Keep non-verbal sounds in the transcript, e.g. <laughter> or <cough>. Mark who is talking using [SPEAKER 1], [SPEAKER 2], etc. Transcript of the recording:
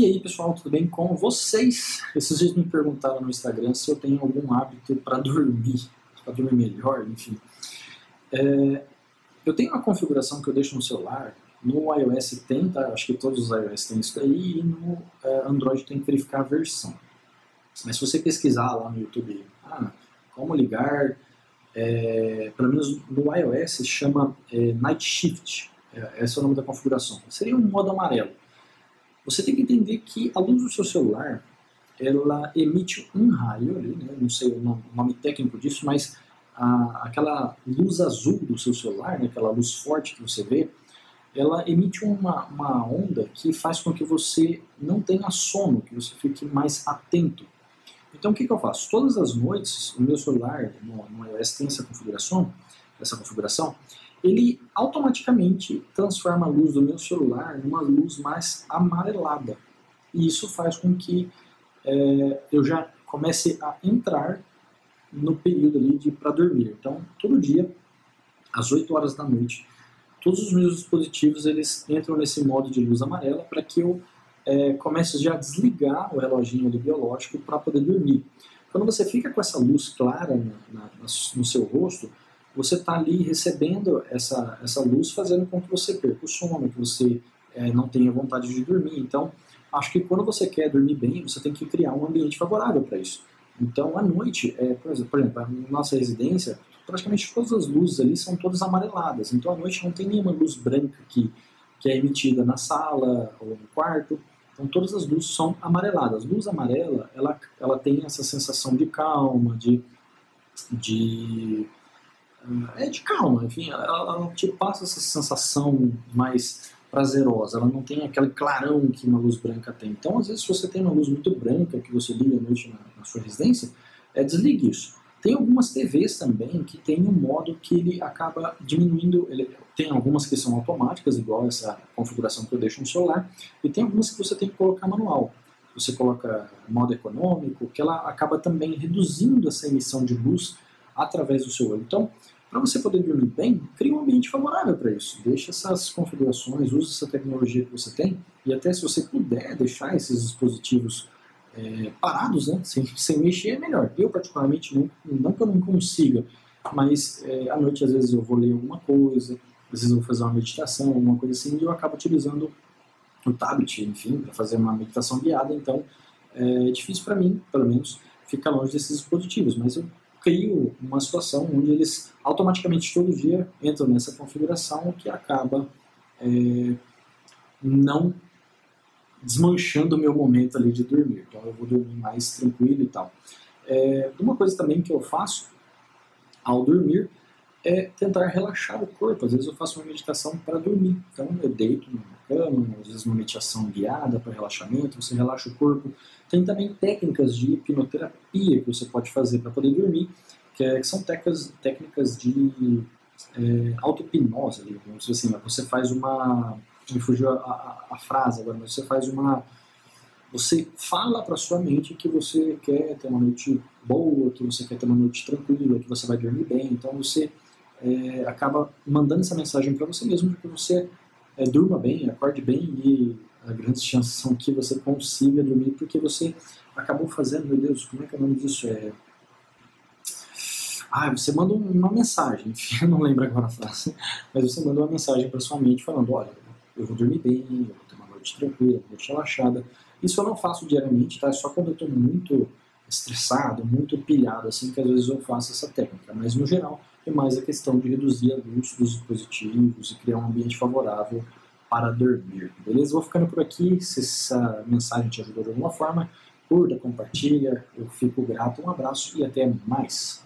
[SPEAKER 1] E aí pessoal, tudo bem com vocês? Esses dias me perguntaram no Instagram se eu tenho algum hábito para dormir, para dormir melhor, enfim. É, eu tenho uma configuração que eu deixo no celular, no iOS tem, tá? acho que todos os iOS têm isso daí, e no é, Android tem que verificar a versão. Mas se você pesquisar lá no YouTube, ah, como ligar, é, pelo menos no iOS chama é, Night Shift, é, esse é o nome da configuração. Seria um modo amarelo. Você tem que entender que a luz do seu celular, ela emite um raio ali, né? não sei o nome, o nome técnico disso, mas a, aquela luz azul do seu celular, né? aquela luz forte que você vê, ela emite uma, uma onda que faz com que você não tenha sono, que você fique mais atento. Então o que, que eu faço? Todas as noites, o meu celular, no, no iOS tem essa configuração, essa configuração, ele automaticamente transforma a luz do meu celular numa luz mais amarelada. E isso faz com que é, eu já comece a entrar no período ali para dormir. Então, todo dia, às 8 horas da noite, todos os meus dispositivos eles entram nesse modo de luz amarela para que eu é, comece já a desligar o reloginho ali biológico para poder dormir. Quando você fica com essa luz clara na, na, no seu rosto, você está ali recebendo essa, essa luz, fazendo com que você perca o sono, que você é, não tenha vontade de dormir. Então, acho que quando você quer dormir bem, você tem que criar um ambiente favorável para isso. Então, à noite, é, por, exemplo, na nossa residência, praticamente todas as luzes ali são todas amareladas. Então, à noite não tem nenhuma luz branca que, que é emitida na sala ou no quarto. Então, todas as luzes são amareladas. Luz amarela, ela, ela tem essa sensação de calma, de, de é de calma, enfim, ela, ela te passa essa sensação mais prazerosa, ela não tem aquele clarão que uma luz branca tem. Então, às vezes, se você tem uma luz muito branca que você liga à noite na, na sua residência, é, desligue isso. Tem algumas TVs também que tem um modo que ele acaba diminuindo, ele, tem algumas que são automáticas, igual essa configuração que eu deixo no celular, e tem algumas que você tem que colocar manual. Você coloca modo econômico, que ela acaba também reduzindo essa emissão de luz através do seu olho. Então, para você poder dormir bem, crie um ambiente favorável para isso. Deixe essas configurações, use essa tecnologia que você tem e até se você puder deixar esses dispositivos é, parados, né, sem, sem mexer, é melhor. Eu, particularmente, não, não que eu não consiga, mas é, à noite, às vezes, eu vou ler alguma coisa, às vezes eu vou fazer uma meditação, alguma coisa assim, e eu acabo utilizando o tablet, enfim, para fazer uma meditação guiada. Então, é difícil para mim, pelo menos, ficar longe desses dispositivos, mas eu crio uma situação onde eles automaticamente todo dia entram nessa configuração que acaba é, não desmanchando o meu momento ali de dormir. Então eu vou dormir mais tranquilo e tal. É, uma coisa também que eu faço ao dormir é tentar relaxar o corpo. Às vezes eu faço uma meditação para dormir. Então eu deito na cama, às vezes uma meditação guiada para relaxamento, você relaxa o corpo. Tem também técnicas de hipnoterapia que você pode fazer para poder dormir, que, é, que são técnicas, técnicas de é, auto-hipnose. Dizer assim, você faz uma... Me fugiu a, a, a frase agora, mas você faz uma você fala para sua mente que você quer ter uma noite boa, que você quer ter uma noite tranquila, que você vai dormir bem. Então você é, acaba mandando essa mensagem para você mesmo de que você é, durma bem, acorde bem e as grandes chances são que você consiga dormir porque você acabou fazendo, meu Deus, como é que é o nome disso? É... Ah, você manda uma mensagem, <laughs> enfim, eu não lembro agora a frase, mas você manda uma mensagem para sua mente falando, olha, eu vou dormir bem, eu vou ter uma noite tranquila, uma noite relaxada. Isso eu não faço diariamente, tá? É só quando eu estou muito estressado, muito pilhado, assim, que às vezes eu faço essa técnica. Mas no geral, é mais a questão de reduzir a luz dos dispositivos e criar um ambiente favorável para dormir. Beleza? Vou ficando por aqui. Se essa mensagem te ajudou de alguma forma, curta, compartilha. Eu fico grato. Um abraço e até mais.